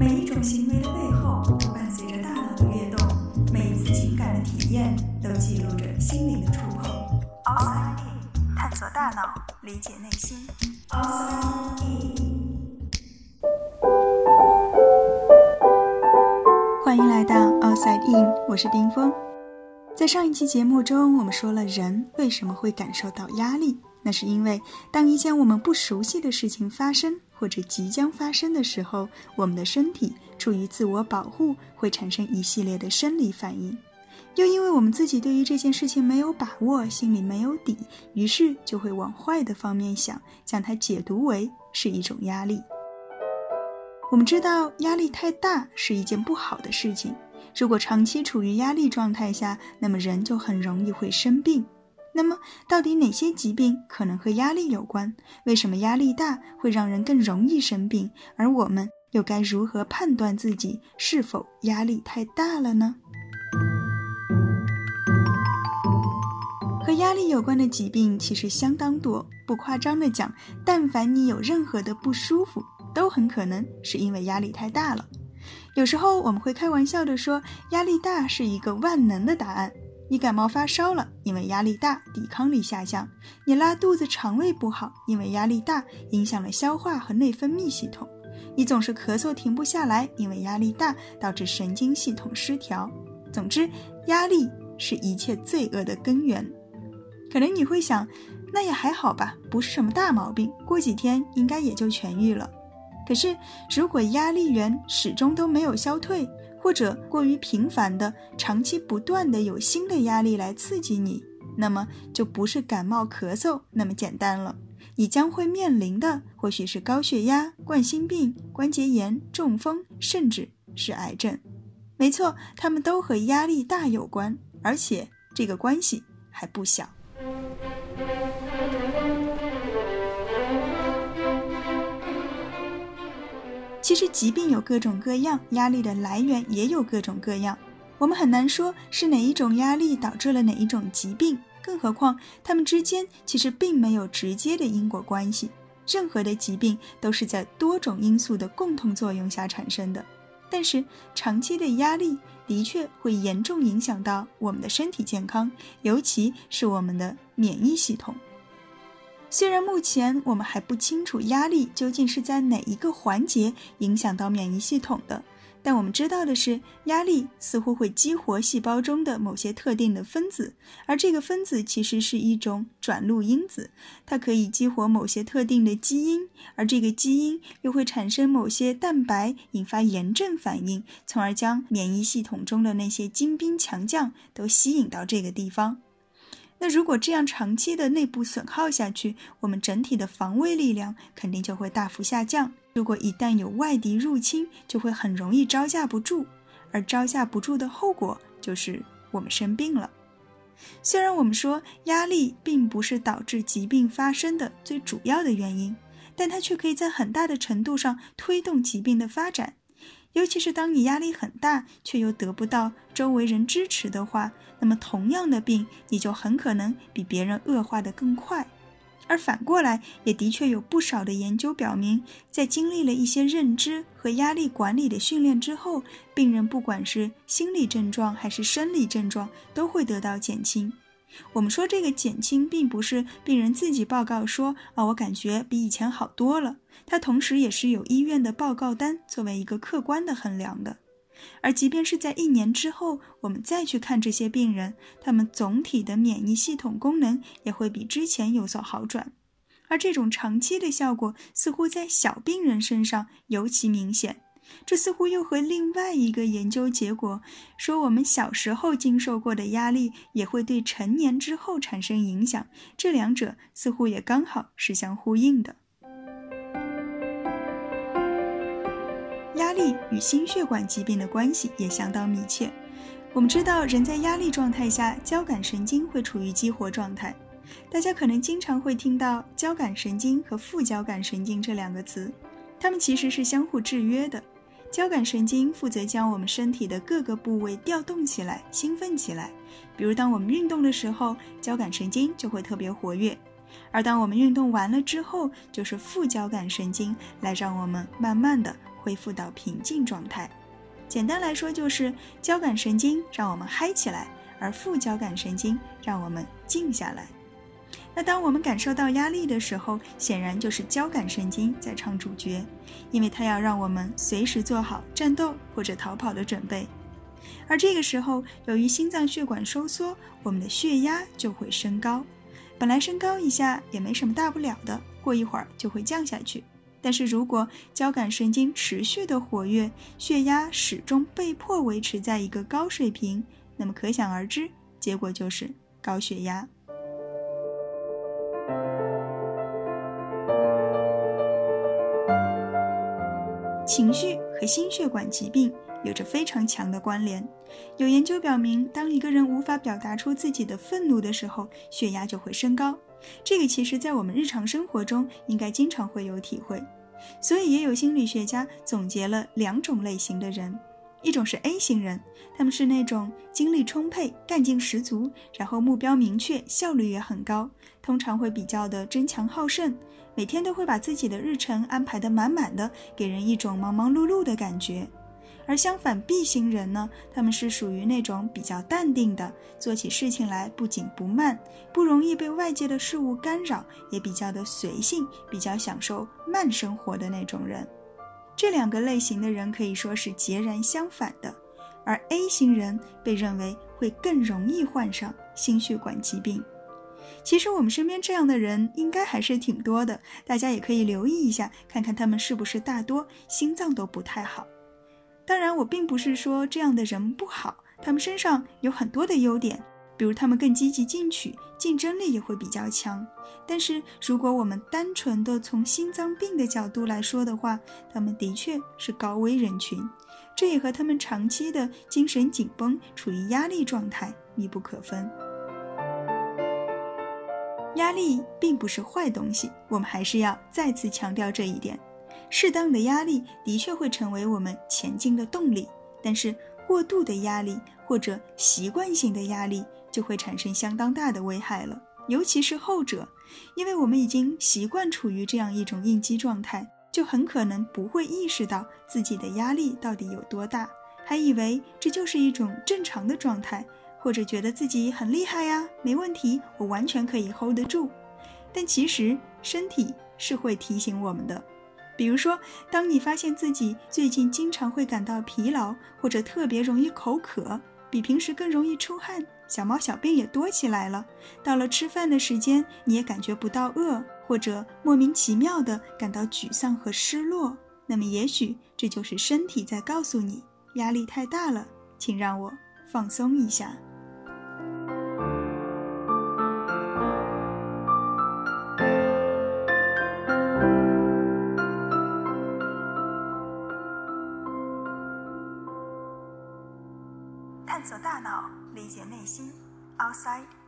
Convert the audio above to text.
每一种行为的背后都伴随着大脑的跃动，每一次情感的体验都记录着心灵的触碰。Outside In，探索大脑，理解内心。Outside In，欢迎来到 Outside In，我是冰峰。在上一期节目中，我们说了人为什么会感受到压力，那是因为当一件我们不熟悉的事情发生。或者即将发生的时候，我们的身体出于自我保护，会产生一系列的生理反应。又因为我们自己对于这件事情没有把握，心里没有底，于是就会往坏的方面想，将它解读为是一种压力。我们知道压力太大是一件不好的事情。如果长期处于压力状态下，那么人就很容易会生病。那么，到底哪些疾病可能和压力有关？为什么压力大会让人更容易生病？而我们又该如何判断自己是否压力太大了呢？和压力有关的疾病其实相当多，不夸张的讲，但凡你有任何的不舒服，都很可能是因为压力太大了。有时候我们会开玩笑的说，压力大是一个万能的答案。你感冒发烧了，因为压力大，抵抗力下降；你拉肚子、肠胃不好，因为压力大，影响了消化和内分泌系统；你总是咳嗽停不下来，因为压力大，导致神经系统失调。总之，压力是一切罪恶的根源。可能你会想，那也还好吧，不是什么大毛病，过几天应该也就痊愈了。可是，如果压力源始终都没有消退，或者过于频繁的、长期不断的有新的压力来刺激你，那么就不是感冒咳嗽那么简单了。你将会面临的或许是高血压、冠心病、关节炎、中风，甚至是癌症。没错，他们都和压力大有关，而且这个关系还不小。其实疾病有各种各样，压力的来源也有各种各样。我们很难说是哪一种压力导致了哪一种疾病，更何况它们之间其实并没有直接的因果关系。任何的疾病都是在多种因素的共同作用下产生的。但是长期的压力的确会严重影响到我们的身体健康，尤其是我们的免疫系统。虽然目前我们还不清楚压力究竟是在哪一个环节影响到免疫系统的，但我们知道的是，压力似乎会激活细胞中的某些特定的分子，而这个分子其实是一种转录因子，它可以激活某些特定的基因，而这个基因又会产生某些蛋白，引发炎症反应，从而将免疫系统中的那些精兵强将都吸引到这个地方。那如果这样长期的内部损耗下去，我们整体的防卫力量肯定就会大幅下降。如果一旦有外敌入侵，就会很容易招架不住，而招架不住的后果就是我们生病了。虽然我们说压力并不是导致疾病发生的最主要的原因，但它却可以在很大的程度上推动疾病的发展。尤其是当你压力很大，却又得不到周围人支持的话，那么同样的病，你就很可能比别人恶化的更快。而反过来，也的确有不少的研究表明，在经历了一些认知和压力管理的训练之后，病人不管是心理症状还是生理症状，都会得到减轻。我们说这个减轻，并不是病人自己报告说啊，我感觉比以前好多了。它同时也是有医院的报告单作为一个客观的衡量的。而即便是在一年之后，我们再去看这些病人，他们总体的免疫系统功能也会比之前有所好转。而这种长期的效果，似乎在小病人身上尤其明显。这似乎又和另外一个研究结果说，我们小时候经受过的压力也会对成年之后产生影响，这两者似乎也刚好是相呼应的。压力与心血管疾病的关系也相当密切。我们知道，人在压力状态下，交感神经会处于激活状态。大家可能经常会听到交感神经和副交感神经这两个词，它们其实是相互制约的。交感神经负责将我们身体的各个部位调动起来、兴奋起来。比如，当我们运动的时候，交感神经就会特别活跃。而当我们运动完了之后，就是副交感神经来让我们慢慢的恢复到平静状态。简单来说，就是交感神经让我们嗨起来，而副交感神经让我们静下来。那当我们感受到压力的时候，显然就是交感神经在唱主角，因为它要让我们随时做好战斗或者逃跑的准备。而这个时候，由于心脏血管收缩，我们的血压就会升高。本来升高一下也没什么大不了的，过一会儿就会降下去。但是如果交感神经持续的活跃，血压始终被迫维持在一个高水平，那么可想而知，结果就是高血压。情绪和心血管疾病有着非常强的关联。有研究表明，当一个人无法表达出自己的愤怒的时候，血压就会升高。这个其实，在我们日常生活中应该经常会有体会。所以，也有心理学家总结了两种类型的人：一种是 A 型人，他们是那种精力充沛、干劲十足，然后目标明确、效率也很高，通常会比较的争强好胜。每天都会把自己的日程安排得满满的，给人一种忙忙碌碌的感觉。而相反，B 型人呢，他们是属于那种比较淡定的，做起事情来不紧不慢，不容易被外界的事物干扰，也比较的随性，比较享受慢生活的那种人。这两个类型的人可以说是截然相反的。而 A 型人被认为会更容易患上心血管疾病。其实我们身边这样的人应该还是挺多的，大家也可以留意一下，看看他们是不是大多心脏都不太好。当然，我并不是说这样的人不好，他们身上有很多的优点，比如他们更积极进取，竞争力也会比较强。但是如果我们单纯的从心脏病的角度来说的话，他们的确是高危人群，这也和他们长期的精神紧绷、处于压力状态密不可分。压力并不是坏东西，我们还是要再次强调这一点。适当的压力的确会成为我们前进的动力，但是过度的压力或者习惯性的压力就会产生相当大的危害了。尤其是后者，因为我们已经习惯处于这样一种应激状态，就很可能不会意识到自己的压力到底有多大，还以为这就是一种正常的状态。或者觉得自己很厉害呀，没问题，我完全可以 hold 得住。但其实身体是会提醒我们的，比如说，当你发现自己最近经常会感到疲劳，或者特别容易口渴，比平时更容易出汗，小毛小病也多起来了。到了吃饭的时间，你也感觉不到饿，或者莫名其妙的感到沮丧和失落，那么也许这就是身体在告诉你，压力太大了，请让我放松一下。的大脑，理解内心，outside。